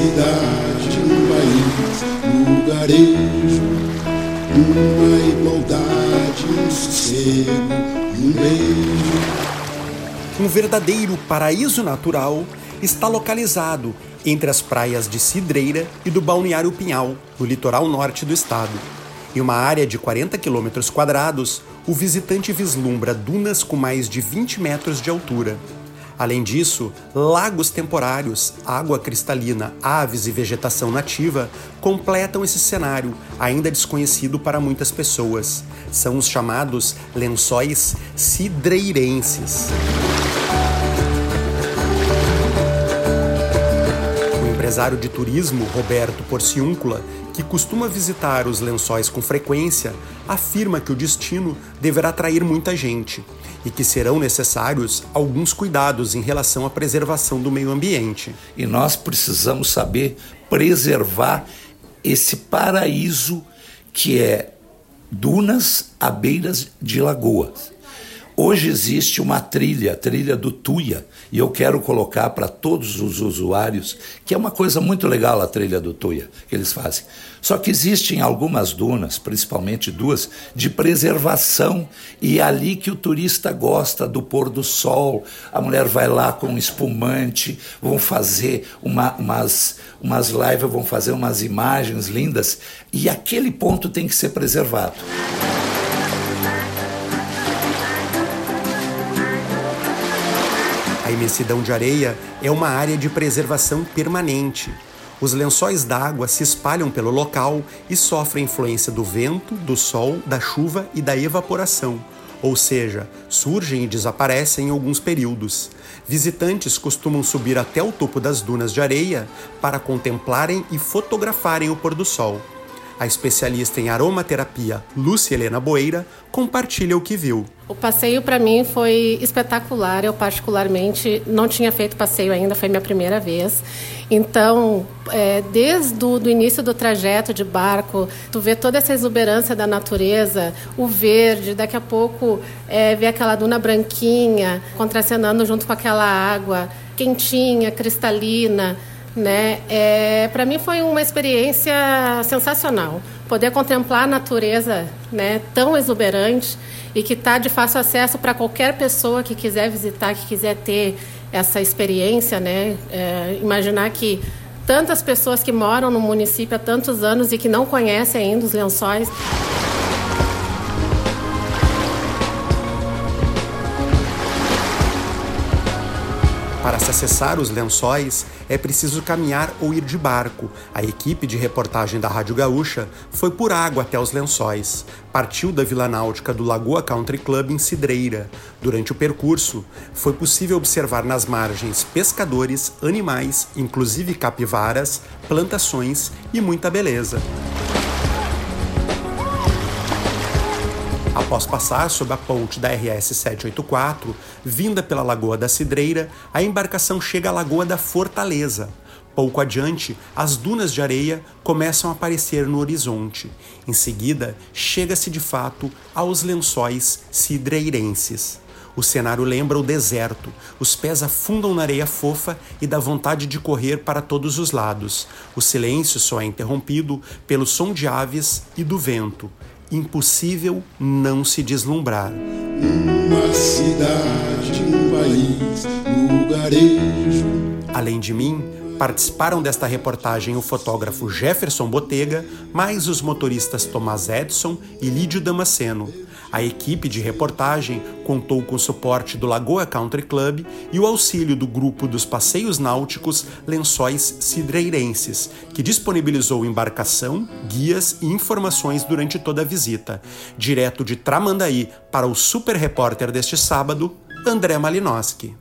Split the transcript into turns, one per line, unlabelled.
cidade, um país, um lugarejo, uma igualdade, um sossego, um beijo.
Um verdadeiro paraíso natural está localizado entre as praias de Cidreira e do Balneário Pinhal, no litoral norte do estado. Em uma área de 40 quilômetros quadrados, o visitante vislumbra dunas com mais de 20 metros de altura. Além disso, lagos temporários, água cristalina, aves e vegetação nativa completam esse cenário, ainda desconhecido para muitas pessoas. São os chamados lençóis cidreirenses. empresário de turismo Roberto Porciúncula, que costuma visitar os lençóis com frequência, afirma que o destino deverá atrair muita gente e que serão necessários alguns cuidados em relação à preservação do meio ambiente.
E nós precisamos saber preservar esse paraíso que é dunas à beiras de lagoas. Hoje existe uma trilha, a trilha do Tuia, e eu quero colocar para todos os usuários que é uma coisa muito legal a trilha do Tuia que eles fazem. Só que existem algumas dunas, principalmente duas, de preservação e é ali que o turista gosta do pôr do sol. A mulher vai lá com um espumante, vão fazer uma, umas, umas lives, vão fazer umas imagens lindas e aquele ponto tem que ser preservado.
Imensidão de areia é uma área de preservação permanente. Os lençóis d'água se espalham pelo local e sofrem influência do vento, do sol, da chuva e da evaporação, ou seja, surgem e desaparecem em alguns períodos. Visitantes costumam subir até o topo das dunas de areia para contemplarem e fotografarem o pôr do sol. A especialista em aromaterapia, Lúcia Helena Boeira, compartilha o que viu.
O passeio para mim foi espetacular. Eu particularmente não tinha feito passeio ainda, foi minha primeira vez. Então, é, desde o início do trajeto de barco, tu vê toda essa exuberância da natureza, o verde, daqui a pouco é, vê aquela duna branquinha contracenando junto com aquela água quentinha, cristalina né? É, para mim foi uma experiência sensacional. Poder contemplar a natureza né, tão exuberante e que está de fácil acesso para qualquer pessoa que quiser visitar, que quiser ter essa experiência. Né? É, imaginar que tantas pessoas que moram no município há tantos anos e que não conhecem ainda os lençóis.
Para se acessar os lençóis, é preciso caminhar ou ir de barco. A equipe de reportagem da Rádio Gaúcha foi por água até os lençóis. Partiu da Vila Náutica do Lagoa Country Club em Cidreira. Durante o percurso, foi possível observar nas margens pescadores, animais, inclusive capivaras, plantações e muita beleza. Após passar sob a ponte da RS 784, vinda pela Lagoa da Cidreira, a embarcação chega à Lagoa da Fortaleza. Pouco adiante, as dunas de areia começam a aparecer no horizonte. Em seguida, chega-se de fato aos lençóis cidreirenses. O cenário lembra o deserto. Os pés afundam na areia fofa e dá vontade de correr para todos os lados. O silêncio só é interrompido pelo som de aves e do vento impossível não se deslumbrar.
Uma cidade, um país, um lugarejo.
Além de mim, participaram desta reportagem o fotógrafo Jefferson Botega, mais os motoristas Tomás Edson e Lídio Damasceno. A equipe de reportagem contou com o suporte do Lagoa Country Club e o auxílio do grupo dos passeios náuticos Lençóis Cidreirenses, que disponibilizou embarcação, guias e informações durante toda a visita. Direto de Tramandaí para o super repórter deste sábado, André Malinowski.